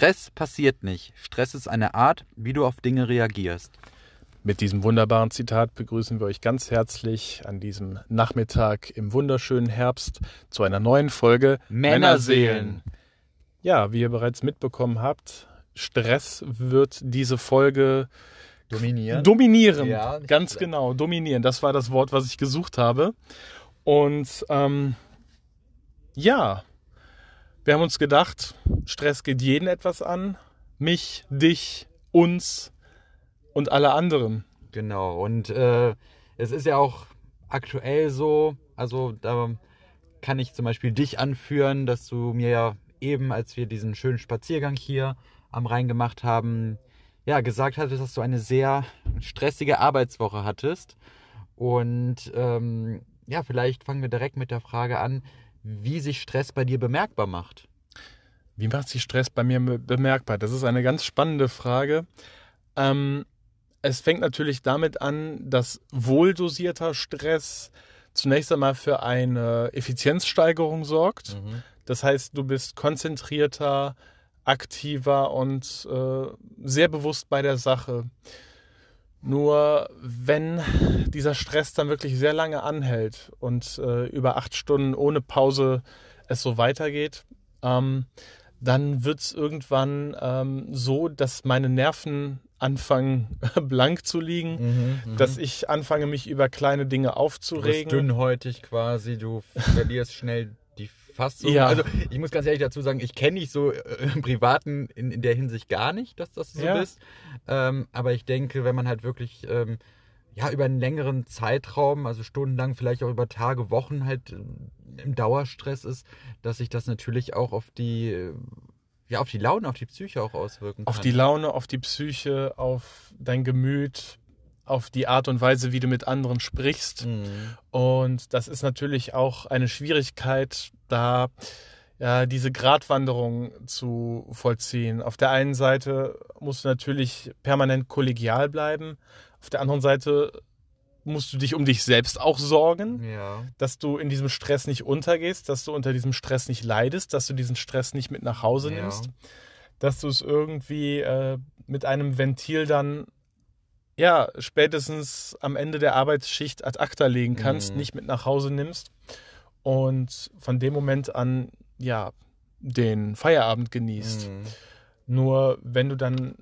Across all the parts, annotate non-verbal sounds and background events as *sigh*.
Stress passiert nicht. Stress ist eine Art, wie du auf Dinge reagierst. Mit diesem wunderbaren Zitat begrüßen wir euch ganz herzlich an diesem Nachmittag im wunderschönen Herbst zu einer neuen Folge Männerseelen. Ja, wie ihr bereits mitbekommen habt, Stress wird diese Folge Dominieren. dominieren. Ja, ganz genau, dominieren. Das war das Wort, was ich gesucht habe. Und ähm, ja, wir haben uns gedacht, Stress geht jeden etwas an. Mich, dich, uns und alle anderen. Genau. Und äh, es ist ja auch aktuell so, also da kann ich zum Beispiel dich anführen, dass du mir ja eben, als wir diesen schönen Spaziergang hier am Rhein gemacht haben, ja, gesagt hattest, dass du eine sehr stressige Arbeitswoche hattest. Und ähm, ja, vielleicht fangen wir direkt mit der Frage an, wie sich Stress bei dir bemerkbar macht. Wie macht sich Stress bei mir bemerkbar? Das ist eine ganz spannende Frage. Ähm, es fängt natürlich damit an, dass wohldosierter Stress zunächst einmal für eine Effizienzsteigerung sorgt. Mhm. Das heißt, du bist konzentrierter, aktiver und äh, sehr bewusst bei der Sache. Nur wenn dieser Stress dann wirklich sehr lange anhält und äh, über acht Stunden ohne Pause es so weitergeht, ähm, dann wird es irgendwann ähm, so, dass meine Nerven anfangen *laughs* blank zu liegen, Mhm, dass ich anfange, mich über kleine Dinge du bist aufzuregen. dünnhäutig quasi, du verlierst schnell die Fassung. Ja. Also ich muss ganz ehrlich dazu sagen, ich kenne dich so äh, im Privaten in, in der Hinsicht gar nicht, dass das so Ja. bist. Ähm, aber ich denke, wenn man halt wirklich ähm, ja über einen längeren Zeitraum, also stundenlang, vielleicht auch über Tage, Wochen halt ähm, im Dauerstress ist, dass sich das natürlich auch auf die äh, ja auf die Laune, auf die Psyche auch auswirken auf kann. die Laune, auf die Psyche, auf dein Gemüt, auf die Art und Weise, wie du mit anderen sprichst. Mhm. Und das ist natürlich auch eine Schwierigkeit, da ja, diese Gratwanderung zu vollziehen. Auf der einen Seite musst du natürlich permanent kollegial bleiben, auf der anderen Seite musst du dich um dich selbst auch sorgen, Ja. dass du in diesem Stress nicht untergehst, dass du unter diesem Stress nicht leidest, dass du diesen Stress nicht mit nach Hause Ja. nimmst, dass du es irgendwie äh, mit einem Ventil dann ja spätestens am Ende der Arbeitsschicht ad acta legen kannst, Mhm. nicht mit nach Hause nimmst und von dem Moment an ja den Feierabend genießt. Mhm. Nur wenn du dann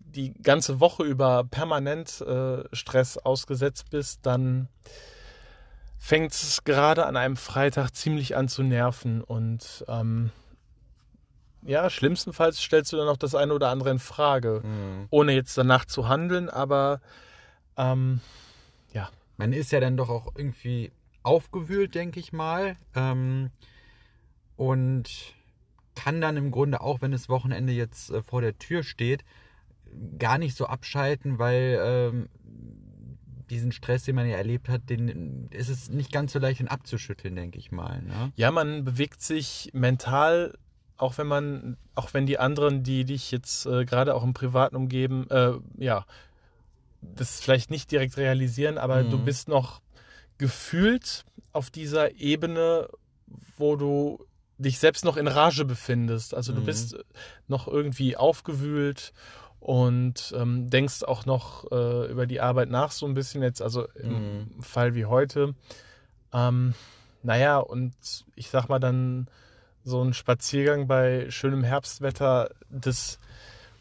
die ganze Woche über permanent äh, Stress ausgesetzt bist, dann fängt es gerade an einem Freitag ziemlich an zu nerven und ähm, ja, schlimmstenfalls stellst du dann auch das eine oder andere in Frage, Mhm. ohne jetzt danach zu handeln, aber ähm, man ist ja dann doch auch irgendwie aufgewühlt, denke ich mal. Ähm, und kann dann im Grunde auch, wenn das Wochenende jetzt äh, vor der Tür steht, gar nicht so abschalten, weil ähm, diesen Stress, den man ja erlebt hat, den ist es nicht ganz so leicht, ihn abzuschütteln, denke ich mal. Ne? ja, man bewegt sich mental, auch wenn man, auch wenn die anderen, die dich jetzt äh, gerade auch im Privaten umgeben, äh, ja, das vielleicht nicht direkt realisieren, aber Mhm. du bist noch gefühlt auf dieser Ebene, wo du dich selbst noch in Rage befindest. Also du Mhm. bist noch irgendwie aufgewühlt und ähm, denkst auch noch äh, über die Arbeit nach so ein bisschen jetzt, also im Mhm. Fall wie heute. Ähm, naja, und ich sag mal dann so ein Spaziergang bei schönem Herbstwetter, das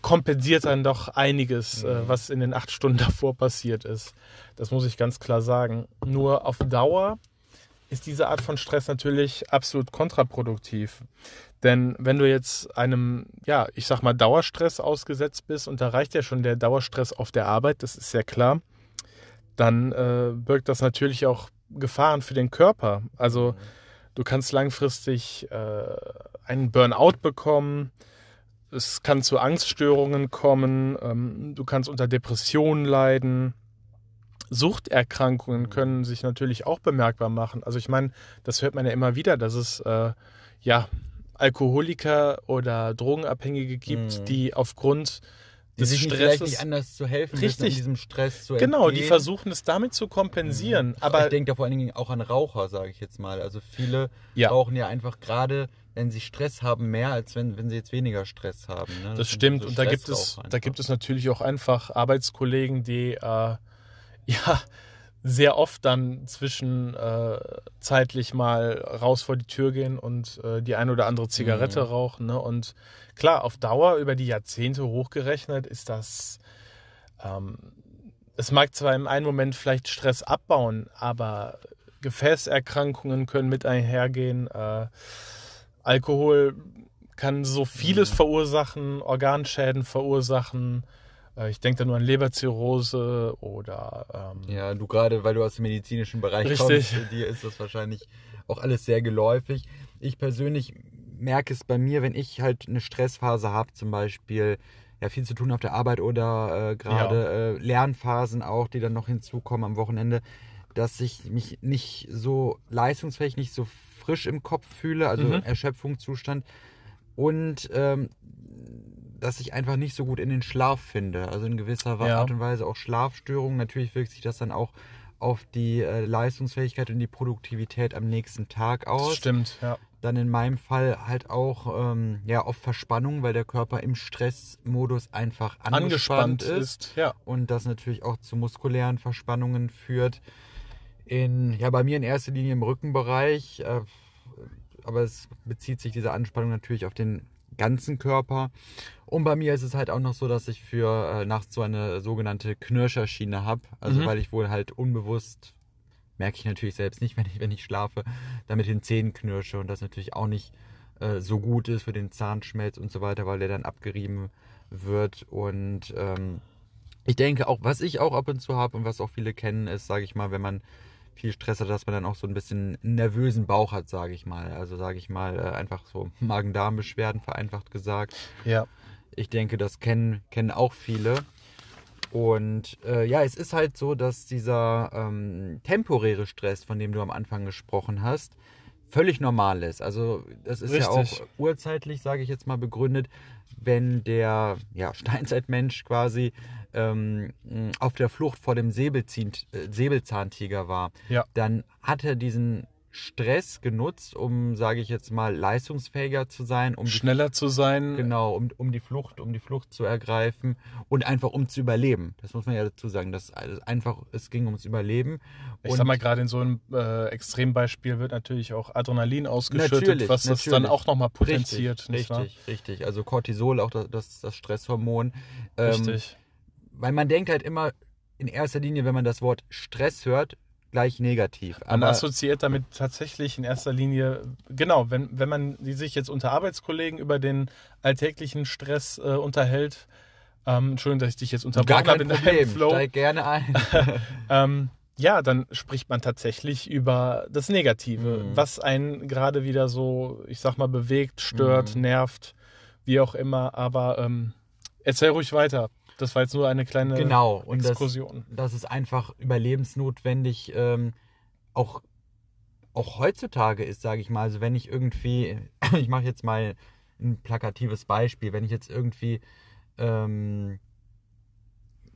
kompensiert dann doch einiges, äh, Mhm. was in den acht Stunden davor passiert ist. Das muss ich ganz klar sagen. Nur auf Dauer ist diese Art von Stress natürlich absolut kontraproduktiv. Denn wenn du jetzt einem, ja, ich sag mal, Dauerstress ausgesetzt bist, und da reicht ja schon der Dauerstress auf der Arbeit, das ist ja klar, dann äh, birgt das natürlich auch Gefahren für den Körper. Also du kannst langfristig äh, einen Burnout bekommen, es kann zu Angststörungen kommen, ähm, du kannst unter Depressionen leiden. Suchterkrankungen können sich natürlich auch bemerkbar machen. Also ich meine, das hört man ja immer wieder, dass es äh, ja Alkoholiker oder Drogenabhängige gibt, Mhm. die aufgrund die sich nicht vielleicht Stresses. nicht anders zu helfen Richtig. in diesem Stress zu Genau, die entgehen. versuchen es damit zu kompensieren. Aber Aber ich denke da vor allen Dingen auch an Raucher, sage ich jetzt mal. Also viele Ja. rauchen ja einfach gerade, wenn sie Stress haben, mehr als wenn, wenn sie jetzt weniger Stress haben. Ne? Das sind stimmt. so Und da gibt es, da gibt es natürlich auch einfach Arbeitskollegen, die äh, *laughs* ja sehr oft dann zwischen äh, zeitlich mal raus vor die Tür gehen und äh, die ein oder andere Zigarette Mhm. rauchen. Ne? Und klar, auf Dauer über die Jahrzehnte hochgerechnet ist das. Ähm, es mag zwar im einen Moment vielleicht Stress abbauen, aber Gefäßerkrankungen können mit einhergehen. Äh, Alkohol kann so vieles Mhm. verursachen, Organschäden verursachen. Äh, Ich denke da nur an Leberzirrhose oder ähm, Ja, du gerade, weil du aus dem medizinischen Bereich Richtig. kommst, dir ist das wahrscheinlich auch alles sehr geläufig. Ich persönlich merke es bei mir, wenn ich halt eine Stressphase habe, zum Beispiel ja viel zu tun auf der Arbeit oder äh, gerade äh, Lernphasen auch, die dann noch hinzukommen am Wochenende, dass ich mich nicht so leistungsfähig, nicht so frisch im Kopf fühle, also Mhm. Erschöpfungszustand und ähm, dass ich einfach nicht so gut in den Schlaf finde. Also in gewisser Ja. Art und Weise auch Schlafstörungen. Natürlich wirkt sich das dann auch auf die äh, Leistungsfähigkeit und die Produktivität am nächsten Tag das aus. stimmt, ja. Dann in meinem Fall halt auch ähm, ja oft Verspannung, weil der Körper im Stressmodus einfach angespannt, Angespannt ist. ist, ja. und das natürlich auch zu muskulären Verspannungen führt. In, ja, bei mir in erster Linie im Rückenbereich, äh, aber es bezieht sich diese Anspannung natürlich auf den ganzen Körper. Und bei mir ist es halt auch noch so, dass ich für äh, nachts so eine sogenannte Knirscherschiene habe. Also Mhm. weil ich wohl halt unbewusst, merke ich natürlich selbst nicht, *laughs* wenn ich, wenn ich schlafe, da mit den Zähnen knirsche und das natürlich auch nicht äh, so gut ist für den Zahnschmelz und so weiter, weil der dann abgerieben wird. Und ähm, ich denke auch, was ich auch ab und zu habe und was auch viele kennen, ist, sage ich mal, wenn man viel Stress hat, dass man dann auch so ein bisschen nervösen Bauch hat, sage ich mal. Also sage ich mal, äh, einfach so Magen-Darm-Beschwerden, vereinfacht gesagt. Ja, Ich denke, das kennen, kennen auch viele. Und äh, ja, es ist halt so, dass dieser ähm, temporäre Stress, von dem du am Anfang gesprochen hast, völlig normal ist. Also das ist ja Richtig. auch urzeitlich, sage ich jetzt mal, begründet, wenn der ja, Steinzeitmensch quasi ähm, auf der Flucht vor dem äh, Säbelzahntiger war, Ja. dann hat er diesen Stress genutzt, um, sage ich jetzt mal, leistungsfähiger zu sein, um schneller zu sein. Genau, um, um die Flucht, um die Flucht zu ergreifen und einfach um zu überleben. Das muss man ja dazu sagen. Das also einfach, es ging ums Überleben. Ich und sag mal, gerade in so einem äh, Extrembeispiel wird natürlich auch Adrenalin ausgeschüttet, was das dann auch nochmal potenziert. richtig, richtig, richtig. Also Cortisol, auch das, das, das Stresshormon. Ähm, Richtig. Weil man denkt halt immer in erster Linie, wenn man das Wort Stress hört, gleich negativ. Man Aber assoziiert damit tatsächlich in erster Linie, genau, wenn, wenn man sich jetzt unter Arbeitskollegen über den alltäglichen Stress äh, unterhält, ähm, Entschuldigung, dass ich dich jetzt unterbrochen habe in deinem. Flow, Steig gerne ein. *laughs* ähm, ja, dann spricht man tatsächlich über das Negative, Mhm. was einen gerade wieder so, ich sag mal, bewegt, stört, Mhm. nervt, wie auch immer. Aber ähm, erzähl ruhig weiter. Das war jetzt nur eine kleine genau. Und das, Exkursion. das ist einfach überlebensnotwendig, ähm, auch, auch heutzutage ist, sage ich mal. Also wenn ich irgendwie, *laughs* ich mache jetzt mal ein plakatives Beispiel, wenn ich jetzt irgendwie ähm,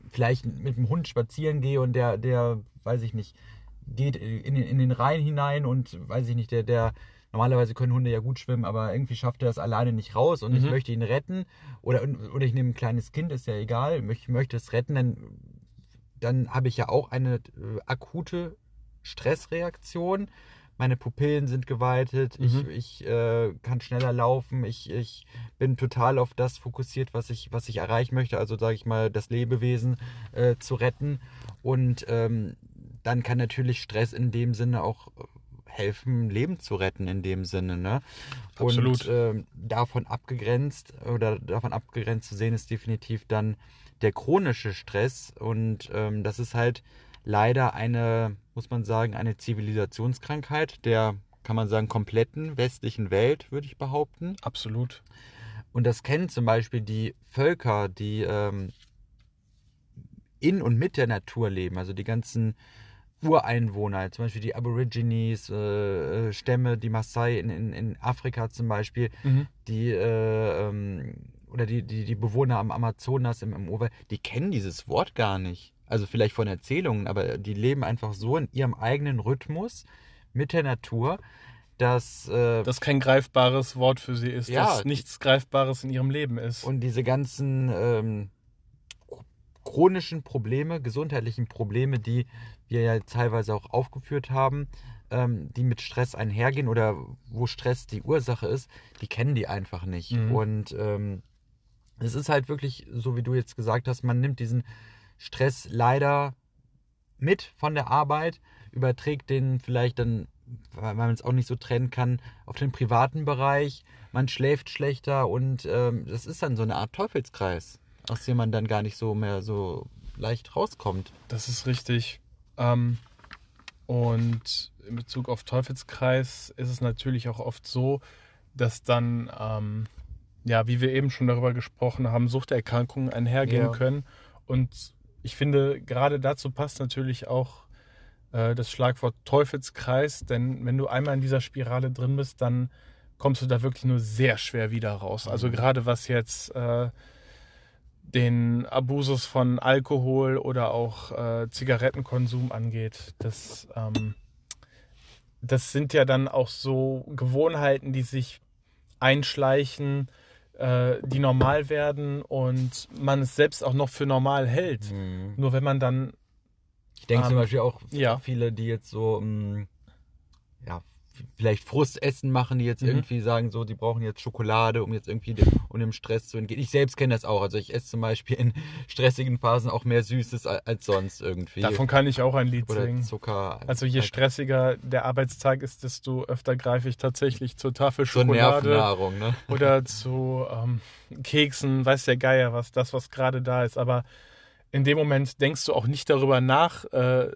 vielleicht mit dem Hund spazieren gehe und der, der, weiß ich nicht, geht in, den- in den Rhein hinein und weiß ich nicht, der, der, normalerweise können Hunde ja gut schwimmen, aber irgendwie schafft er das alleine nicht raus und ich Mhm. möchte ihn retten oder, oder ich nehme ein kleines Kind, ist ja egal, ich möchte es retten, dann, dann habe ich ja auch eine äh, akute Stressreaktion. Meine Pupillen sind geweitet, ich, Mhm. ich äh, kann schneller laufen, ich, ich bin total auf das fokussiert, was ich, was ich erreichen möchte, also sage ich mal, das Lebewesen äh, zu retten. Und ähm, dann kann natürlich Stress in dem Sinne auch helfen, Leben zu retten in dem Sinne. Ne? Absolut. Und ähm, davon abgegrenzt oder davon abgegrenzt zu sehen ist definitiv dann der chronische Stress. Und ähm, das ist halt leider eine, muss man sagen, eine Zivilisationskrankheit der, kann man sagen, kompletten westlichen Welt, würde ich behaupten. Absolut. Und das kennen zum Beispiel die Völker, die ähm, in und mit der Natur leben, also die ganzen Ureinwohner, zum Beispiel die Aborigines, äh, äh, Stämme, die Maasai in, in, in Afrika zum Beispiel, Mhm. die äh, ähm, oder die, die, die Bewohner am Amazonas, im, im Urwald, die kennen dieses Wort gar nicht. Also vielleicht von Erzählungen, aber die leben einfach so in ihrem eigenen Rhythmus mit der Natur, dass. Äh, das kein greifbares Wort für sie ist, Ja. dass nichts Greifbares in ihrem Leben ist. und diese ganzen ähm, chronischen Probleme, gesundheitlichen Probleme, die wir ja teilweise auch aufgeführt haben, ähm, die mit Stress einhergehen oder wo Stress die Ursache ist, die kennen die einfach nicht. Mhm. Und ähm, es ist halt wirklich, so wie du jetzt gesagt hast, man nimmt diesen Stress leider mit von der Arbeit, überträgt den vielleicht dann, weil man es auch nicht so trennen kann, auf den privaten Bereich. Man schläft schlechter und ähm, das ist dann so eine Art Teufelskreis, aus dem man dann gar nicht so mehr so leicht rauskommt. Das ist richtig. Ähm, und in Bezug auf Teufelskreis ist es natürlich auch oft so, dass dann, ähm, ja, wie wir eben schon darüber gesprochen haben, Suchterkrankungen einhergehen Ja. können. Und ich finde, gerade dazu passt natürlich auch äh, das Schlagwort Teufelskreis, denn wenn du einmal in dieser Spirale drin bist, dann kommst du da wirklich nur sehr schwer wieder raus. Also Mhm. gerade was jetzt äh, den Abusus von Alkohol oder auch äh, Zigarettenkonsum angeht, das, ähm, das sind ja dann auch so Gewohnheiten, die sich einschleichen, äh, die normal werden und man es selbst auch noch für normal hält. Nur wenn man dann Ich denke zum Ähm, Beispiel auch ja. viele, die jetzt so, mh, ja, vielleicht Frustessen machen, die jetzt Mhm. irgendwie sagen, so, die brauchen jetzt Schokolade, um jetzt irgendwie dem, um dem Stress zu entgehen. Ich selbst kenne das auch. Also ich esse zum Beispiel in stressigen Phasen auch mehr Süßes als sonst irgendwie. Davon kann ich auch ein Lied Oder singen. Zucker. Also je stressiger der Arbeitstag ist, desto öfter greife ich tatsächlich zur Tafel Schokolade Nervennahrung, ne? oder *laughs* zu ähm, Keksen, weiß der Geier was, das, was gerade da ist. Aber in dem Moment denkst du auch nicht darüber nach, äh,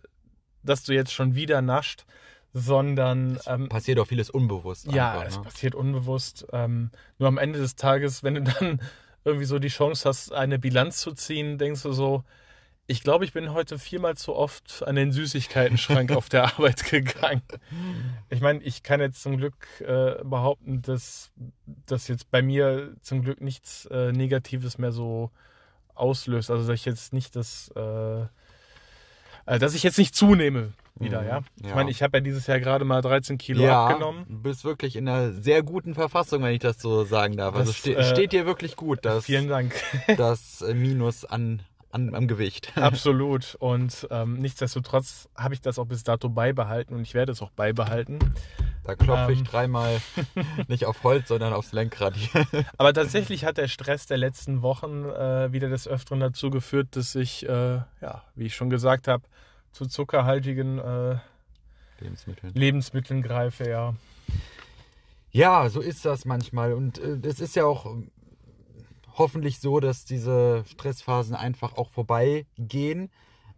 dass du jetzt schon wieder nascht, sondern ähm, Passiert auch vieles unbewusst. ja, einfach, es ne? passiert unbewusst. Ähm, nur am Ende des Tages, wenn du dann *laughs* irgendwie so die Chance hast, eine Bilanz zu ziehen, denkst du so, ich glaube, ich bin heute viermal zu oft an den Süßigkeiten-Schrank *laughs* auf der Arbeit gegangen. Ich meine, ich kann jetzt zum Glück äh, behaupten, dass das jetzt bei mir zum Glück nichts äh, Negatives mehr so auslöst. Also dass ich jetzt nicht das, äh, äh, dass ich jetzt nicht zunehme wieder, Mhm, ja. Ich ja. meine, ich habe ja dieses Jahr gerade mal 13 Kilo ja, abgenommen. du bist wirklich in einer sehr guten Verfassung, wenn ich das so sagen darf. Also Das, ste äh, steht dir wirklich gut, das, Vielen Dank. *laughs* das äh, Minus an, an, am Gewicht. *laughs* Absolut. Und ähm, nichtsdestotrotz habe ich das auch bis dato beibehalten und ich werde es auch beibehalten. Da klopfe ich Ähm. dreimal *laughs* nicht auf Holz, sondern aufs Lenkrad hier. Aber tatsächlich hat der Stress der letzten Wochen äh, wieder des Öfteren dazu geführt, dass ich, äh, ja, wie ich schon gesagt habe, zu zuckerhaltigen äh, Lebensmittel. Lebensmitteln greife, ja. Ja, so ist das manchmal. Und äh, es ist ja auch ähm, hoffentlich so, dass diese Stressphasen einfach auch vorbeigehen.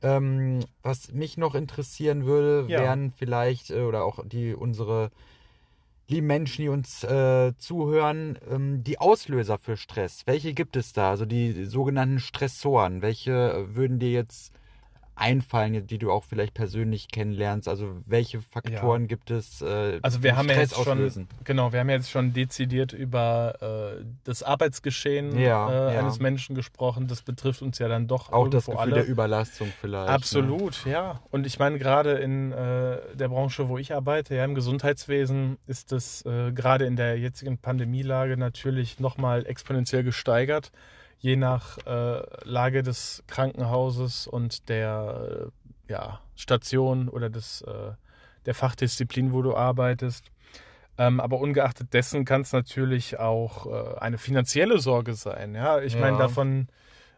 Ähm, was mich noch interessieren würde, Ja. wären vielleicht, äh, oder auch die unsere lieben Menschen, die uns äh, zuhören, ähm, die Auslöser für Stress. Welche gibt es da? Also die sogenannten Stressoren. Welche äh, würden dir jetzt einfallen, die du auch vielleicht persönlich kennenlernst? Also welche Faktoren gibt es, äh, Also wir haben ja jetzt schon, auslösen? genau, wir haben ja jetzt schon dezidiert über äh, das Arbeitsgeschehen Ja, äh, ja. eines Menschen gesprochen. Das betrifft uns ja dann doch Auch das Gefühl alle. der Überlastung vielleicht. Ne? Absolut, ja. Und ich meine, gerade in äh, der Branche, wo ich arbeite, ja, im Gesundheitswesen, ist das äh, gerade in der jetzigen Pandemielage natürlich nochmal exponentiell gesteigert, je nach äh, Lage des Krankenhauses und der äh, ja, Station oder des, äh, der Fachdisziplin, wo du arbeitest. Ähm, aber ungeachtet dessen kann es natürlich auch äh, eine finanzielle Sorge sein. Ja, ich meine, Ja. davon,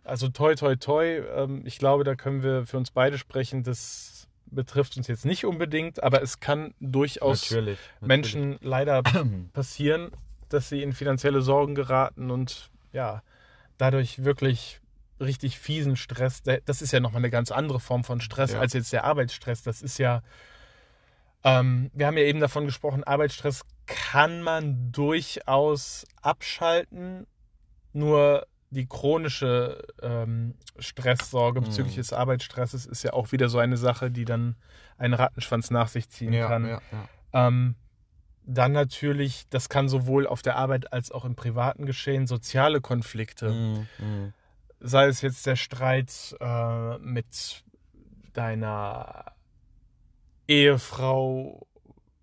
also toi, toi, toi, ähm, ich glaube, da können wir für uns beide sprechen. Das betrifft uns jetzt nicht unbedingt, aber es kann durchaus Natürlich. Menschen leider *clears throat* passieren, dass sie in finanzielle Sorgen geraten und ja, dadurch wirklich richtig fiesen Stress. Das ist ja nochmal eine ganz andere Form von Stress Ja. als jetzt der Arbeitsstress. Das ist ja, ähm, wir haben ja eben davon gesprochen, Arbeitsstress kann man durchaus abschalten, nur die chronische ähm, Stresssorge bezüglich Mhm. des Arbeitsstresses ist ja auch wieder so eine Sache, die dann einen Rattenschwanz nach sich ziehen Ja, kann. ja. Ähm, dann natürlich, das kann sowohl auf der Arbeit als auch im Privaten geschehen, soziale Konflikte. Mhm. Sei es jetzt der Streit äh, mit deiner Ehefrau,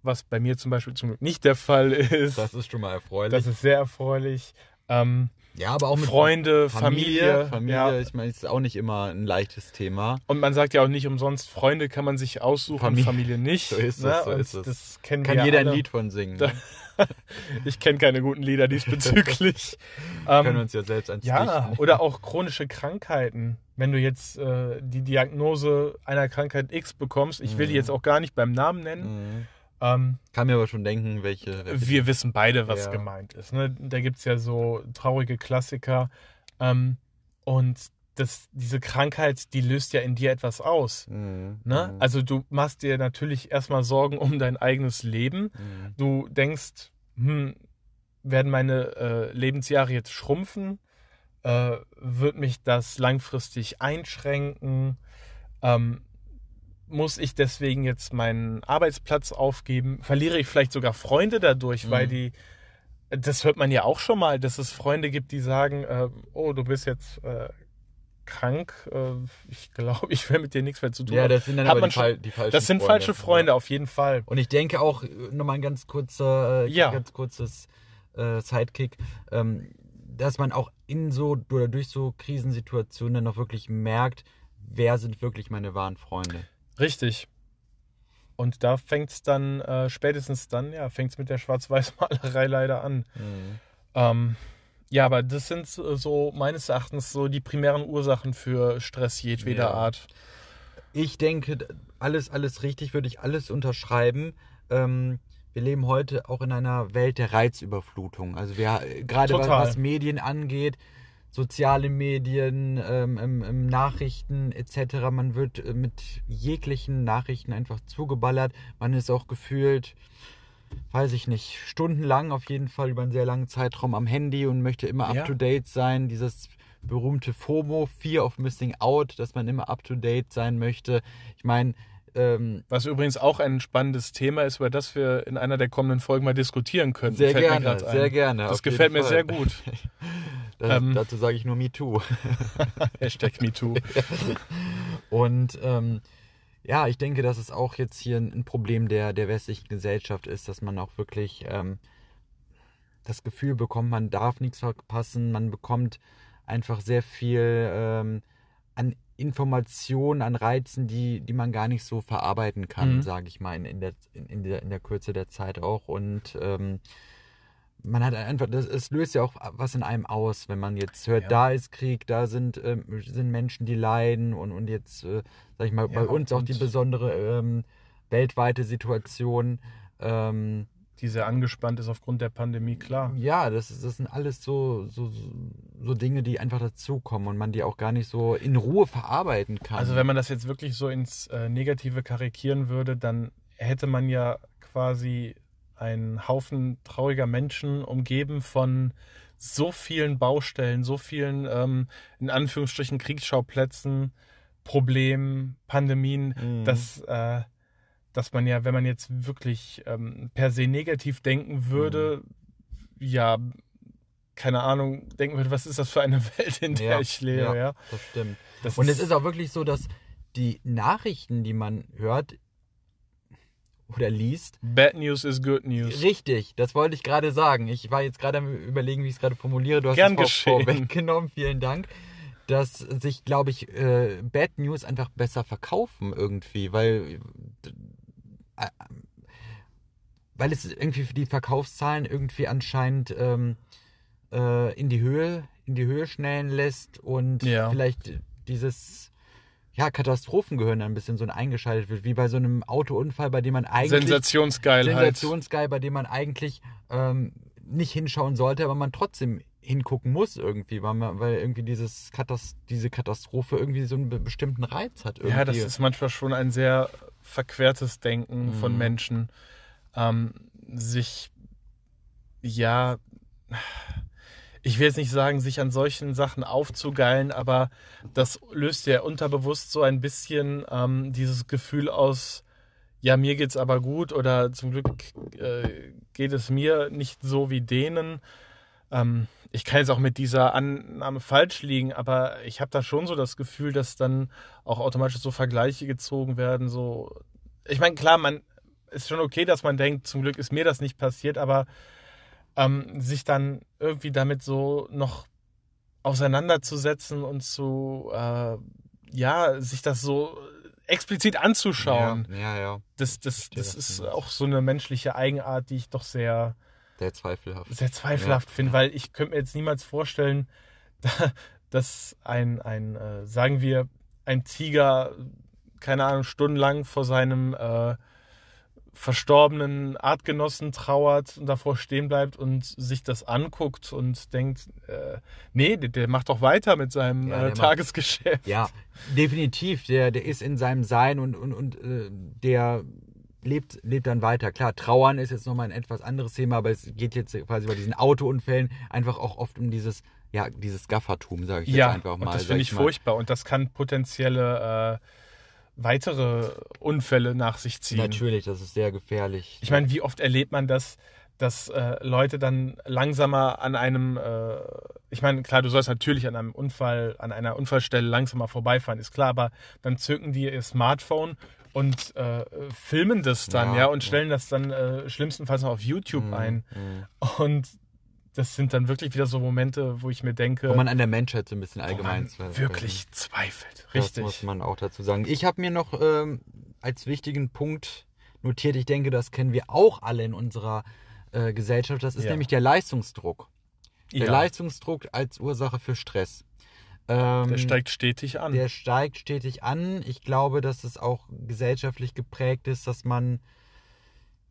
was bei mir zum Beispiel zum Glück nicht der Fall *laughs* ist. Das ist schon mal erfreulich. Das ist sehr erfreulich. Ähm, ja, aber auch mit Freunde, Familie. Familie. Familie, ja. ich meine, ist auch nicht immer ein leichtes Thema. Und man sagt ja auch nicht umsonst, Freunde kann man sich aussuchen, Familie. Familie, nicht. *laughs* So ist es, ne? so Und ist es. Das kennen Kann wir jeder alle. ein Lied von singen. Ne? *laughs* Ich kenne keine guten Lieder *laughs* diesbezüglich. Können wir ähm, uns ja selbst ans ja, oder auch chronische Krankheiten. Wenn du jetzt äh, die Diagnose einer Krankheit X bekommst, ich will die Mhm. jetzt auch gar nicht beim Namen nennen, Mhm. Ähm, Kann mir aber schon denken, welche. welche wir wissen beide, was Ja. gemeint ist. Ne? Da gibt es ja so traurige Klassiker. Ähm, und das, diese Krankheit, die löst ja in dir etwas aus. Mhm. Ne? Mhm. Also du machst dir natürlich erstmal Sorgen um dein eigenes Leben. Mhm. Du denkst, hm, werden meine äh, Lebensjahre jetzt schrumpfen? Äh, wird mich das langfristig einschränken? Ähm, muss ich deswegen jetzt meinen Arbeitsplatz aufgeben? Verliere ich vielleicht sogar Freunde dadurch, Mhm. weil die, das hört man ja auch schon mal, dass es Freunde gibt, die sagen, äh, oh, du bist jetzt äh, krank, äh, ich glaube, *laughs* ich will mit dir nichts mehr zu tun Ja, haben. das sind dann Hat aber die, schon- die falschen Das sind Freunde. falsche Freunde, auf jeden Fall. Und ich denke auch, äh, nochmal ein ganz kurzer, äh, Ja. ganz kurzes äh, Sidekick, ähm, dass man auch in so oder durch so Krisensituationen dann auch wirklich merkt, wer sind wirklich meine wahren Freunde. Richtig. Und da fängt es dann, äh, spätestens dann, ja, fängt es mit der Schwarz-Weiß-Malerei leider an. Ähm, ja, aber das sind so meines Erachtens so die primären Ursachen für Stress jedweder Ja. Art. Ich denke, alles, alles richtig, würde ich alles unterschreiben. Ähm, wir leben heute auch in einer Welt der Reizüberflutung. Also wir äh, gerade was, was Medien angeht, soziale Medien, ähm, Nachrichten etc. Man wird äh, mit jeglichen Nachrichten einfach zugeballert. Man ist auch gefühlt, weiß ich nicht, stundenlang auf jeden Fall über einen sehr langen Zeitraum am Handy und möchte immer Ja. up to date sein. Dieses berühmte FOMO, Fear of Missing Out, dass man immer up to date sein möchte. Ich meine, ähm, Was übrigens auch ein spannendes Thema ist, über das wir in einer der kommenden Folgen mal diskutieren können. sehr Fällt gerne, sehr gerne. Das gefällt mir Fall. sehr gut. *laughs* Das, Ähm. dazu sage ich nur MeToo. *laughs* Hashtag MeToo. *laughs* Und ähm, ja, ich denke, dass es auch jetzt hier ein ein Problem der, der westlichen Gesellschaft ist, dass man auch wirklich ähm, das Gefühl bekommt, man darf nichts verpassen, man bekommt einfach sehr viel ähm, an Informationen, an Reizen, die, die man gar nicht so verarbeiten kann, Mhm. sage ich mal, in, in, der, in, der, in der Kürze der Zeit auch. Und ähm, man hat einfach, das, es löst ja auch was in einem aus, wenn man jetzt hört, Ja. da ist Krieg, da sind, ähm, sind Menschen, die leiden und, und jetzt, äh, sag ich mal, Ja, bei uns auch die besondere ähm, weltweite Situation. Ähm, Die sehr angespannt ist aufgrund der Pandemie, klar. ja, das, ist- das sind alles so, so, so- so Dinge, die einfach dazukommen und man die auch gar nicht so in Ruhe verarbeiten kann. Also wenn man das jetzt wirklich so ins äh, Negative karikieren würde, dann hätte man ja quasi einen Haufen trauriger Menschen umgeben von so vielen Baustellen, so vielen ähm, in Anführungsstrichen Kriegsschauplätzen, Problemen, Pandemien, Mhm. dass, äh, dass man ja, wenn man jetzt wirklich ähm, per se negativ denken würde, ja, keine Ahnung, denken würde, was ist das für eine *laughs* Welt, in der Ja, ich lebe, ja. ja. das stimmt. Das Und es ist auch wirklich so, dass die Nachrichten, die man hört oder liest, Bad News is good news. Richtig, das wollte ich gerade sagen. Ich war jetzt gerade am überlegen, wie ich es gerade formuliere. Du hast Gern es vor, vorweggenommen, *laughs* vielen Dank. Dass sich, glaube ich, äh, Bad News einfach besser verkaufen irgendwie, weil, weil es irgendwie für die Verkaufszahlen irgendwie anscheinend ähm, äh, in die Höhe, in die Höhe schnellen lässt und Ja. vielleicht dieses ja, Katastrophengehirn ein bisschen so eingeschaltet wird, wie bei so einem Autounfall, bei dem man eigentlich Sensationsgeilheit. sensationsgeil, bei dem man eigentlich ähm, nicht hinschauen sollte, aber man trotzdem hingucken muss irgendwie, weil, man, weil irgendwie dieses Katast diese Katastrophe irgendwie so einen be- bestimmten Reiz hat. Irgendwie. Ja, das ist manchmal schon ein sehr verquertes Denken von Mhm. Menschen, ähm, sich, ja, ich will jetzt nicht sagen, sich an solchen Sachen aufzugeilen, aber das löst ja unterbewusst so ein bisschen ähm, dieses Gefühl aus, ja, mir geht's aber gut oder zum Glück äh, geht es mir nicht so wie denen. Ähm, ich kann jetzt auch mit dieser Annahme falsch liegen, aber ich habe da schon so das Gefühl, dass dann auch automatisch so Vergleiche gezogen werden. So, ich meine, klar, man ist schon okay, dass man denkt, zum Glück ist mir das nicht passiert, aber ähm, sich dann irgendwie damit so noch auseinanderzusetzen und zu, äh, ja, sich das so explizit anzuschauen. Ja, ja. ja. Das, das, das ist auch so eine menschliche Eigenart, die ich doch sehr, sehr zweifelhaft, sehr zweifelhaft ja. finde, weil ich könnte mir jetzt niemals vorstellen, *laughs* dass ein, ein äh, sagen wir, ein Tiger, keine Ahnung, stundenlang vor seinem äh, verstorbenen Artgenossen trauert und davor stehen bleibt und sich das anguckt und denkt, äh, nee, der, der, macht doch weiter mit seinem ja, äh, Tagesgeschäft. Macht, ja, definitiv. Der, der ist in seinem Sein und, und, und äh, der lebt, lebt dann weiter. Klar, Trauern ist jetzt nochmal ein etwas anderes Thema, aber es geht jetzt quasi bei diesen Autounfällen einfach auch oft um dieses, ja, dieses Gaffertum, sage ich ja, jetzt einfach mal. Und das finde ich, ich furchtbar und das kann potenzielle äh, weitere Unfälle nach sich ziehen. Natürlich, das ist sehr gefährlich. Ich meine, wie oft erlebt man das, dass äh, Leute dann langsamer an einem, äh, ich meine, klar, du sollst natürlich an einem Unfall, an einer Unfallstelle langsamer vorbeifahren, ist klar, aber dann zücken die ihr Smartphone und äh, filmen das dann, ja, ja und stellen ja. das dann äh, schlimmstenfalls noch auf YouTube mhm, ein. Mhm. Und das sind dann wirklich wieder so Momente, wo ich mir denke. Wo man an der Menschheit so ein bisschen allgemein wirklich zweifelt. Richtig. Das muss man auch dazu sagen. Ich habe mir noch ähm, als wichtigen Punkt notiert, ich denke, das kennen wir auch alle in unserer äh, Gesellschaft, das ist ja. nämlich der Leistungsdruck. Der. Leistungsdruck als Ursache für Stress. Ähm, der steigt stetig an. Der steigt stetig an. Ich glaube, dass es auch gesellschaftlich geprägt ist, dass man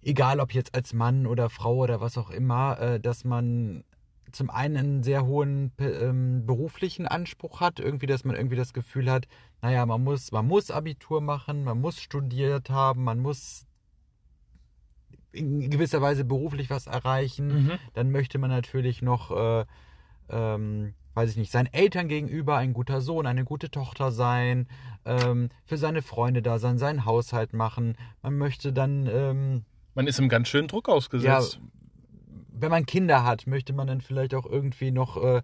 egal ob jetzt als Mann oder Frau oder was auch immer, äh, dass man zum einen einen sehr hohen ähm, beruflichen Anspruch hat, irgendwie, dass man irgendwie das Gefühl hat, naja, man muss, man muss Abitur machen, man muss studiert haben, man muss in gewisser Weise beruflich was erreichen. Mhm. Dann möchte man natürlich noch, äh, ähm, weiß ich nicht, seinen Eltern gegenüber ein guter Sohn, eine gute Tochter sein, ähm, für seine Freunde da sein, seinen Haushalt machen. Man möchte dann ähm, man ist im ganz schönen Druck ausgesetzt. Ja, wenn man Kinder hat, möchte man dann vielleicht auch irgendwie noch äh,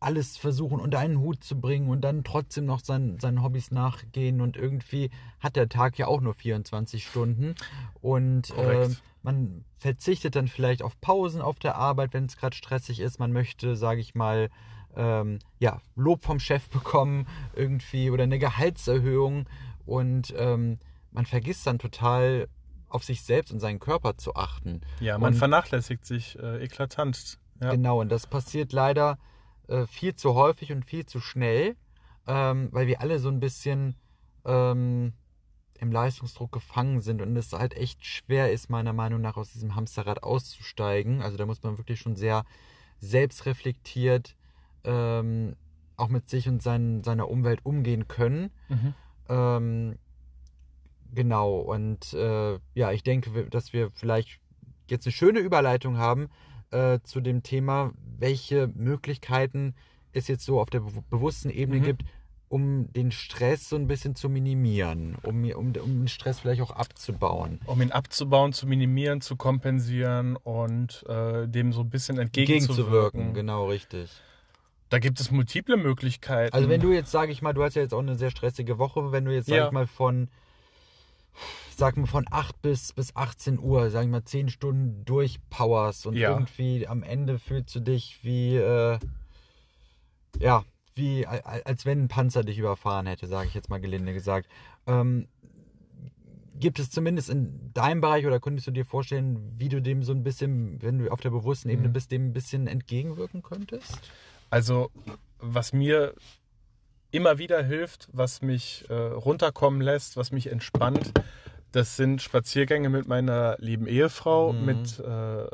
alles versuchen unter einen Hut zu bringen und dann trotzdem noch sein, seinen Hobbys nachgehen. Und irgendwie hat der Tag ja auch nur 24 Stunden. Und äh, man verzichtet dann vielleicht auf Pausen auf der Arbeit, wenn es gerade stressig ist. Man möchte, sage ich mal, ähm, ja, Lob vom Chef bekommen irgendwie oder eine Gehaltserhöhung. Und ähm, man vergisst dann total, auf sich selbst und seinen Körper zu achten. Ja, man und, vernachlässigt sich äh, eklatant. Ja. Genau, und das passiert leider äh, viel zu häufig und viel zu schnell, ähm, weil wir alle so ein bisschen ähm, im Leistungsdruck gefangen sind und es halt echt schwer ist, meiner Meinung nach, aus diesem Hamsterrad auszusteigen. Also da muss man wirklich schon sehr selbstreflektiert ähm, auch mit sich und sein, seiner Umwelt umgehen können. Mhm. Ähm, Genau, und äh, ja, ich denke, dass wir vielleicht jetzt eine schöne Überleitung haben äh, zu dem Thema, welche Möglichkeiten es jetzt so auf der bewussten Ebene mhm. gibt, um den Stress so ein bisschen zu minimieren, um, um, um den Stress vielleicht auch abzubauen. Um ihn abzubauen, zu minimieren, zu kompensieren und äh, dem so ein bisschen entgegenzuwirken. entgegenzuwirken. Genau, richtig. Da gibt es multiple Möglichkeiten. Also wenn du jetzt, sage ich mal, du hast ja jetzt auch eine sehr stressige Woche, wenn du jetzt, sage ja. ich mal, von sag mal, von 8 bis, bis 18 Uhr, sag ich mal, 10 Stunden durchpowerst und ja. irgendwie am Ende fühlst du dich wie, äh, ja, wie, als wenn ein Panzer dich überfahren hätte, sage ich jetzt mal gelinde gesagt. Ähm, gibt es zumindest in deinem Bereich oder könntest du dir vorstellen, wie du dem so ein bisschen, wenn du auf der bewussten Ebene mhm. bist, dem ein bisschen entgegenwirken könntest? Also, was mir immer wieder hilft, was mich äh, runterkommen lässt, was mich entspannt, das sind Spaziergänge mit meiner lieben Ehefrau, mhm. mit äh,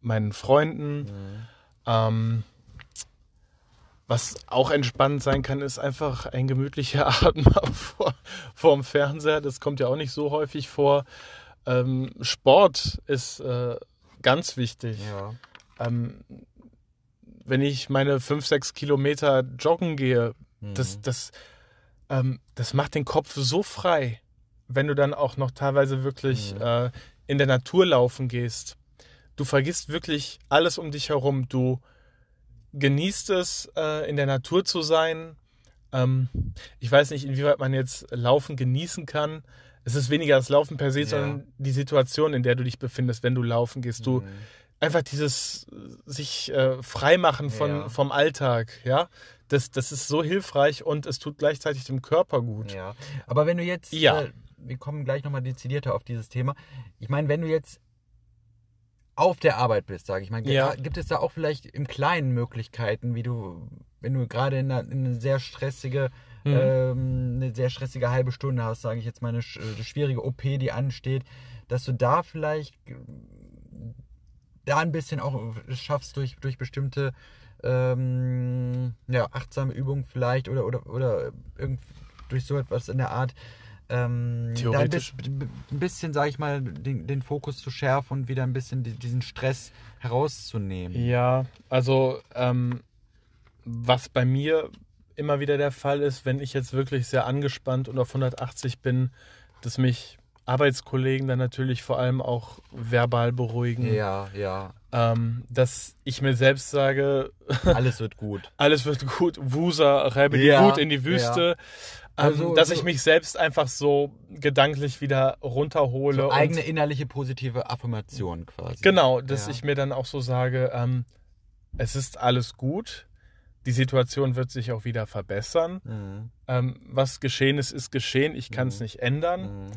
meinen Freunden. Mhm. Ähm, was auch entspannend sein kann, ist einfach ein gemütlicher *laughs* Abend vor, vor dem Fernseher. Das kommt ja auch nicht so häufig vor. Ähm, Sport ist äh, ganz wichtig. Ja. Ähm, wenn ich meine fünf, sechs Kilometer joggen gehe, mhm. das, das, ähm, das macht den Kopf so frei. wenn du dann auch noch teilweise wirklich äh, in der Natur laufen gehst, du vergisst wirklich alles um dich herum. Du genießt es, äh, in der Natur zu sein. Ähm, ich weiß nicht, inwieweit man jetzt Laufen genießen kann. Es ist weniger das Laufen per se, Ja. sondern die Situation, in der du dich befindest, wenn du laufen gehst. Du Mhm. Einfach dieses äh, sich äh, freimachen von, Ja. vom Alltag, ja. Das, das ist so hilfreich und es tut gleichzeitig dem Körper gut. Ja, aber wenn du jetzt, Ja. äh, wir kommen gleich nochmal dezidierter auf dieses Thema. Ich meine, wenn du jetzt auf der Arbeit bist, sage ich mal, Ja. gibt es da auch vielleicht im Kleinen Möglichkeiten, wie du, wenn du gerade in, einer- in eine sehr stressige, Mhm. ähm, eine sehr stressige halbe Stunde hast, sage ich jetzt mal, eine, sch- eine schwierige OP, die ansteht, dass du da vielleicht äh, da ein bisschen auch schaffst durch, durch bestimmte ähm, ja, achtsame Übungen vielleicht oder, oder, oder irgend, durch so etwas in der Art ähm, Theoretisch. ein bisschen, sage ich mal, den, den Fokus zu schärfen und wieder ein bisschen die, diesen Stress herauszunehmen. Ja, also ähm, was bei mir immer wieder der Fall ist, wenn ich jetzt wirklich sehr angespannt und auf 180 bin, dass mich Arbeitskollegen dann natürlich vor allem auch verbal beruhigen, Ja, ja, ähm, dass ich mir selbst sage, *laughs* alles wird gut. alles wird gut, Wusa, reibe die Ja, Wut in die Wüste. Also ähm, dass so- ich mich selbst einfach so gedanklich wieder runterhole. So eigene innerliche positive Affirmation quasi. Genau, dass Ja. ich mir dann auch so sage, ähm, es ist alles gut, die Situation wird sich auch wieder verbessern. Mhm. Ähm, was geschehen ist, ist geschehen, ich kann es Mhm. nicht ändern. Mhm.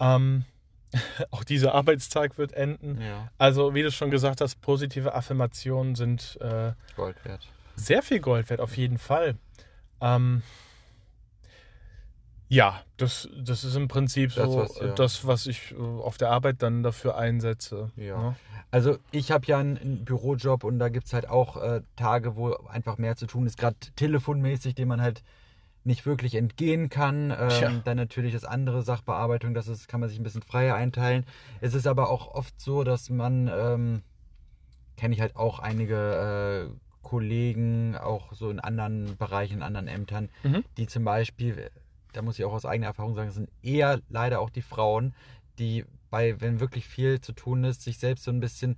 Ähm, *laughs* auch dieser Arbeitstag wird enden. Ja, Also, wie du schon gesagt hast, positive Affirmationen sind äh, Gold wert. sehr viel Gold wert, auf jeden Fall. Ähm, ja, das, das ist im Prinzip Das, so was, ja. das, was ich äh, auf der Arbeit dann dafür einsetze. Ja. ne? Also ich habe ja einen, Bürojob und da gibt es halt auch äh, Tage, wo einfach mehr zu tun ist, gerade telefonmäßig, dem man halt nicht wirklich entgehen kann. Ähm. Dann natürlich das andere Sachbearbeitung, das ist, kann man sich ein bisschen freier einteilen. Es ist aber auch oft so, dass man, ähm, kenne ich halt auch einige äh, Kollegen, auch so in anderen Bereichen, in anderen Ämtern, Mhm. die zum Beispiel, da muss ich auch aus eigener Erfahrung sagen, es sind eher leider auch die Frauen, die bei, wenn wirklich viel zu tun ist, sich selbst so ein bisschen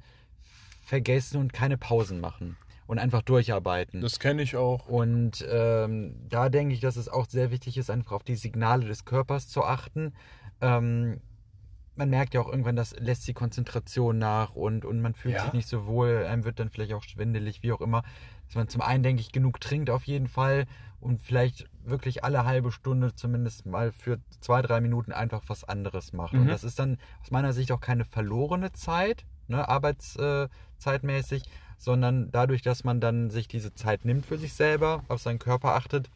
vergessen und keine Pausen machen und einfach durcharbeiten. Das kenne ich auch. Und ähm, da denke ich, dass es auch sehr wichtig ist, einfach auf die Signale des Körpers zu achten. Ähm, man merkt ja auch irgendwann, das lässt die Konzentration nach und, und man fühlt Ja. sich nicht so wohl, einem wird dann vielleicht auch schwindelig, wie auch immer. Dass man zum einen, denke ich, genug trinkt auf jeden Fall und vielleicht wirklich alle halbe Stunde zumindest mal für zwei, drei Minuten einfach was anderes macht. Und Mhm. das ist dann aus meiner Sicht auch keine verlorene Zeit, ne, arbeitszeitmäßig, sondern dadurch, dass man dann sich diese Zeit nimmt für sich selber, auf seinen Körper achtet,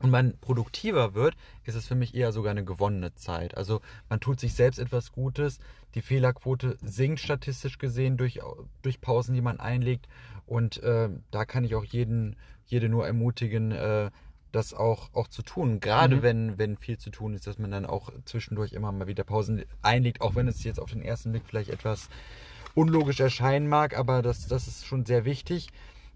und man produktiver wird, ist es für mich eher sogar eine gewonnene Zeit. Also man tut sich selbst etwas Gutes, die Fehlerquote sinkt statistisch gesehen durch, durch Pausen, die man einlegt. Und äh, da kann ich auch jeden, jede nur ermutigen, äh, das auch, auch zu tun. Gerade Mhm. wenn, wenn viel zu tun ist, dass man dann auch zwischendurch immer mal wieder Pausen einlegt, auch wenn es jetzt auf den ersten Blick vielleicht etwas unlogisch erscheinen mag, aber das, das ist schon sehr wichtig.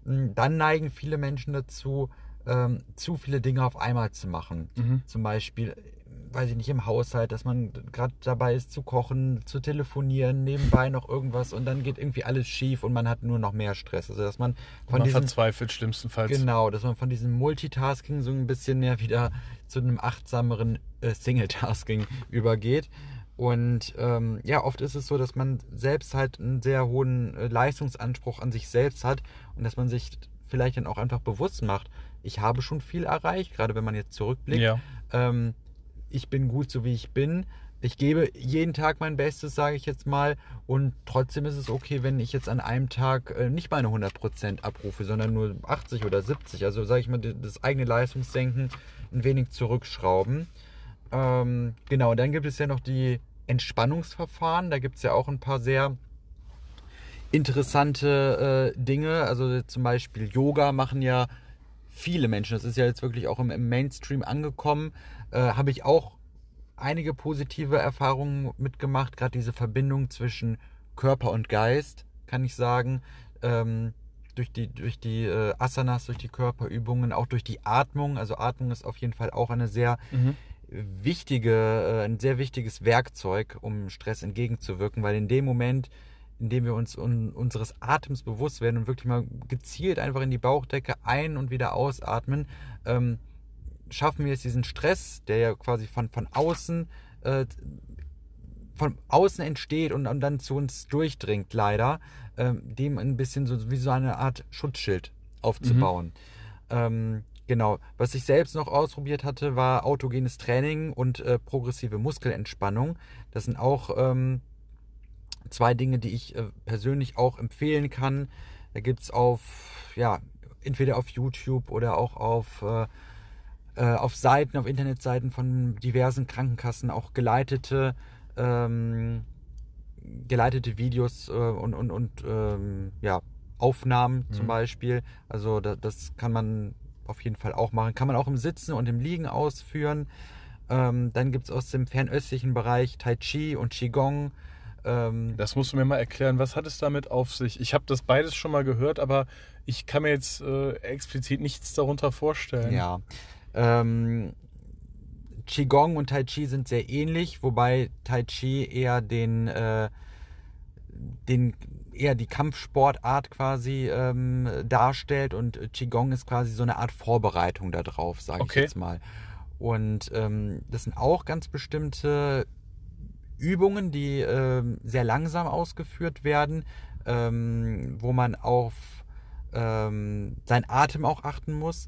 Dann neigen viele Menschen dazu, ähm, zu viele Dinge auf einmal zu machen. Mhm. Zum Beispiel, weiß ich nicht, im Haushalt, dass man gerade dabei ist zu kochen, zu telefonieren, nebenbei noch irgendwas und dann geht irgendwie alles schief und man hat nur noch mehr Stress. Also dass man von man diesem verzweifelt schlimmstenfalls. Genau, dass man von diesem Multitasking so ein bisschen mehr wieder zu einem achtsameren äh, Single-Tasking *laughs* übergeht. Und ähm, ja, oft ist es so, dass man selbst halt einen sehr hohen äh, Leistungsanspruch an sich selbst hat und dass man sich vielleicht dann auch einfach bewusst macht, ich habe schon viel erreicht, gerade wenn man jetzt zurückblickt. Ja. Ähm, ich bin gut so wie ich bin. Ich gebe jeden Tag mein Bestes, sage ich jetzt mal. Und trotzdem ist es okay, wenn ich jetzt an einem Tag äh, nicht meine 100% abrufe, sondern nur 80 oder 70. Also sage ich mal, das eigene Leistungsdenken ein wenig zurückschrauben. Ähm, genau, dann gibt es ja noch die Entspannungsverfahren. Da gibt es ja auch ein paar sehr interessante äh, Dinge. Also zum Beispiel Yoga machen ja viele Menschen. Das ist ja jetzt wirklich auch im, im Mainstream angekommen. Äh, Habe ich auch einige positive Erfahrungen mitgemacht. Gerade diese Verbindung zwischen Körper und Geist, kann ich sagen. Ähm, durch die, durch die äh, Asanas, durch die Körperübungen, auch durch die Atmung. Also Atmung ist auf jeden Fall auch eine sehr Mhm. Wichtige, äh, ein sehr wichtiges Werkzeug, um Stress entgegenzuwirken, weil in dem Moment, in dem wir uns un, unseres Atems bewusst werden und wirklich mal gezielt einfach in die Bauchdecke ein- und wieder ausatmen, ähm, schaffen wir es diesen Stress, der ja quasi von, von außen äh, von außen entsteht und, und, dann zu uns durchdringt, leider, ähm, dem ein bisschen so wie so eine Art Schutzschild aufzubauen. Mhm. Ähm, genau. Was ich selbst noch ausprobiert hatte, war autogenes Training und äh, progressive Muskelentspannung. Das sind auch ähm, zwei Dinge, die ich äh, persönlich auch empfehlen kann. Da gibt es auf, ja, entweder auf YouTube oder auch auf, äh, äh, auf Seiten, auf Internetseiten von diversen Krankenkassen auch geleitete, ähm, geleitete Videos äh, und, und, und ähm, ja, Aufnahmen mhm. zum Beispiel. Also da, das kann man auf jeden Fall auch machen. Kann man auch im Sitzen und im Liegen ausführen. Ähm, dann gibt es aus dem fernöstlichen Bereich Tai Chi und Qigong. Ähm, das musst du mir mal erklären. Was hat es damit auf sich? Ich habe das beides schon mal gehört, aber ich kann mir jetzt äh, explizit nichts darunter vorstellen. Ja. Ähm, Qigong und Tai Chi sind sehr ähnlich, wobei Tai Chi eher den, äh, den eher die Kampfsportart quasi ähm, darstellt und Qigong ist quasi so eine Art Vorbereitung darauf, sage okay. ich jetzt mal. Und ähm, das sind auch ganz bestimmte Übungen, die ähm, sehr langsam ausgeführt werden, ähm, wo man auf ähm, seinen Atem auch achten muss.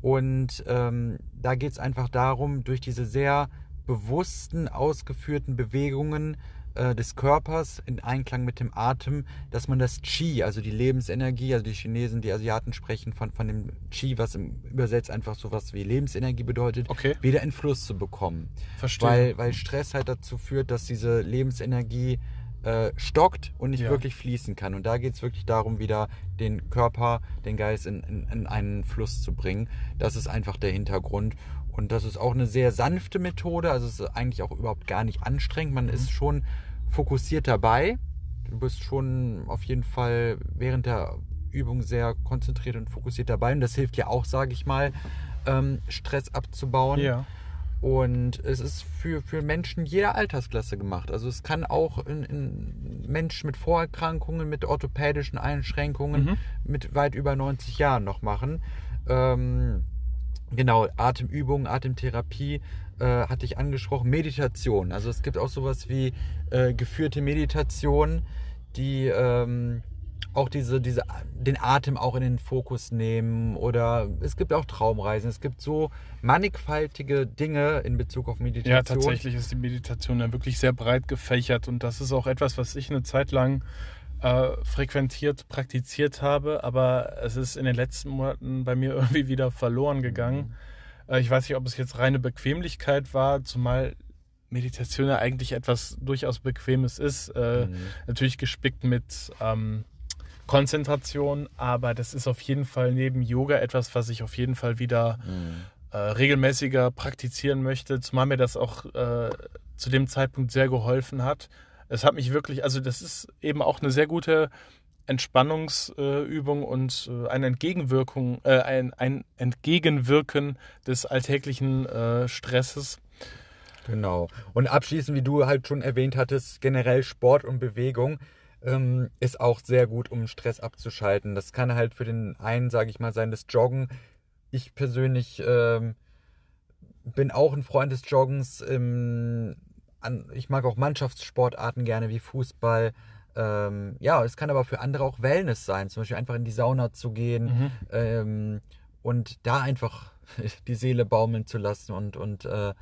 Und ähm, da geht es einfach darum, durch diese sehr bewussten, ausgeführten Bewegungen äh, des Körpers in Einklang mit dem Atem, dass man das Qi, also die Lebensenergie, also die Chinesen, die Asiaten sprechen von, von dem Qi, was im Übersetzt einfach sowas wie Lebensenergie bedeutet, okay. wieder in Fluss zu bekommen. Verstehe. Weil, weil Stress halt dazu führt, dass diese Lebensenergie äh, stockt und nicht ja. wirklich fließen kann. Und da geht es wirklich darum, wieder den Körper, den Geist in, in, in, einen Fluss zu bringen. Das ist einfach der Hintergrund. Und das ist auch eine sehr sanfte Methode. Also es ist eigentlich auch überhaupt gar nicht anstrengend. Man mhm. ist schon fokussiert dabei. Du bist schon auf jeden Fall während der Übung sehr konzentriert und fokussiert dabei. Und das hilft ja auch, sage ich mal, ähm, Stress abzubauen. Ja. Und es ist für, für Menschen jeder Altersklasse gemacht. Also es kann auch in, in Menschen mit Vorerkrankungen, mit orthopädischen Einschränkungen, mhm. mit weit über 90 Jahren noch machen. Ähm, genau, Atemübungen, Atemtherapie äh, hatte ich angesprochen, Meditation. Also es gibt auch sowas wie äh, geführte Meditation, die ähm, auch diese, diese, den Atem auch in den Fokus nehmen. Oder es gibt auch Traumreisen. Es gibt so mannigfaltige Dinge in Bezug auf Meditation. Ja, tatsächlich ist die Meditation ja wirklich sehr breit gefächert. Und das ist auch etwas, was ich eine Zeit lang äh, frequentiert, praktiziert habe. Aber es ist in den letzten Monaten bei mir *laughs* irgendwie wieder verloren gegangen. Mhm ich weiß nicht, ob es jetzt reine Bequemlichkeit war, zumal Meditation ja eigentlich etwas durchaus Bequemes ist. Äh, mhm. Natürlich gespickt mit ähm, Konzentration, aber das ist auf jeden Fall neben Yoga etwas, was ich auf jeden Fall wieder mhm. äh, regelmäßiger praktizieren möchte, zumal mir das auch äh, zu dem Zeitpunkt sehr geholfen hat. Es hat mich wirklich, also das ist eben auch eine sehr gute Entspannungsübung und äh, eine Entgegenwirkung, äh, ein, ein Entgegenwirken des alltäglichen äh, Stresses. Genau. Und abschließend, wie du halt schon erwähnt hattest, generell Sport und Bewegung ähm, ist auch sehr gut, um Stress abzuschalten. Das kann halt für den einen, sage ich mal, sein, das Joggen. Ich persönlich ähm, bin auch ein Freund des Joggens. Ähm, an, ich mag auch Mannschaftssportarten gerne wie Fußball, ähm, ja, es kann aber für andere auch Wellness sein, zum Beispiel einfach in die Sauna zu gehen mhm. ähm, und da einfach *laughs* die Seele baumeln zu lassen und, und, äh,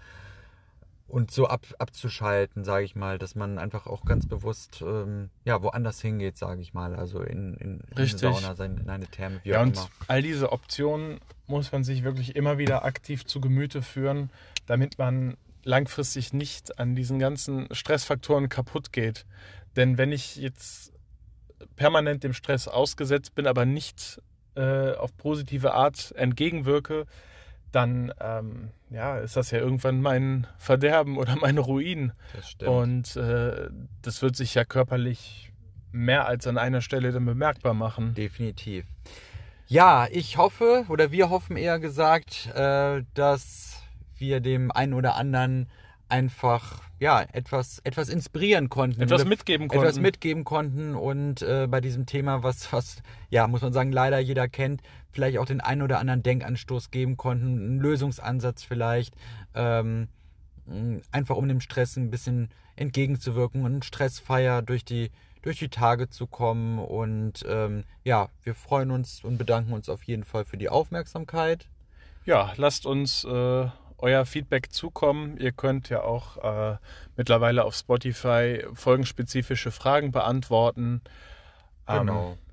und so ab, abzuschalten, sage ich mal, dass man einfach auch ganz bewusst ähm, ja, woanders hingeht, sage ich mal, also in, in, in eine Sauna, in eine Therme, wie ja, auch und immer. all diese Optionen muss man sich wirklich immer wieder aktiv zu Gemüte führen, damit man langfristig nicht an diesen ganzen Stressfaktoren kaputt geht. Denn wenn ich jetzt permanent dem Stress ausgesetzt bin, aber nicht äh, auf positive Art entgegenwirke, dann ähm, ja, ist das ja irgendwann mein Verderben oder *laughs* meine Ruin. Das stimmt. Und äh, das wird sich ja körperlich mehr als an einer Stelle dann bemerkbar machen. Definitiv. Ja, ich hoffe, oder wir hoffen eher gesagt, äh, dass wir dem einen oder anderen einfach ja etwas etwas inspirieren konnten, Etwas mitgeben konnten. etwas mitgeben konnten und äh, bei diesem Thema, was was ja muss man sagen leider jeder kennt, vielleicht auch den einen oder anderen Denkanstoß geben konnten, einen Lösungsansatz vielleicht, ähm, einfach um dem Stress ein bisschen entgegenzuwirken und stressfreier durch die durch die Tage zu kommen und ähm, ja, wir freuen uns und bedanken uns auf jeden Fall für die Aufmerksamkeit. Ja, lasst uns äh, euer Feedback zukommen. Ihr könnt ja auch äh, mittlerweile auf Spotify folgenspezifische Fragen beantworten. Ähm,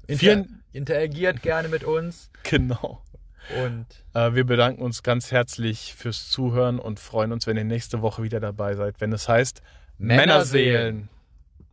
Inter vielen, interagiert gerne mit uns *laughs* genau. und Äh, wir bedanken uns ganz herzlich fürs Zuhören und freuen uns, wenn ihr nächste Woche wieder dabei seid, wenn es heißt Männerseelen. Männerseelen.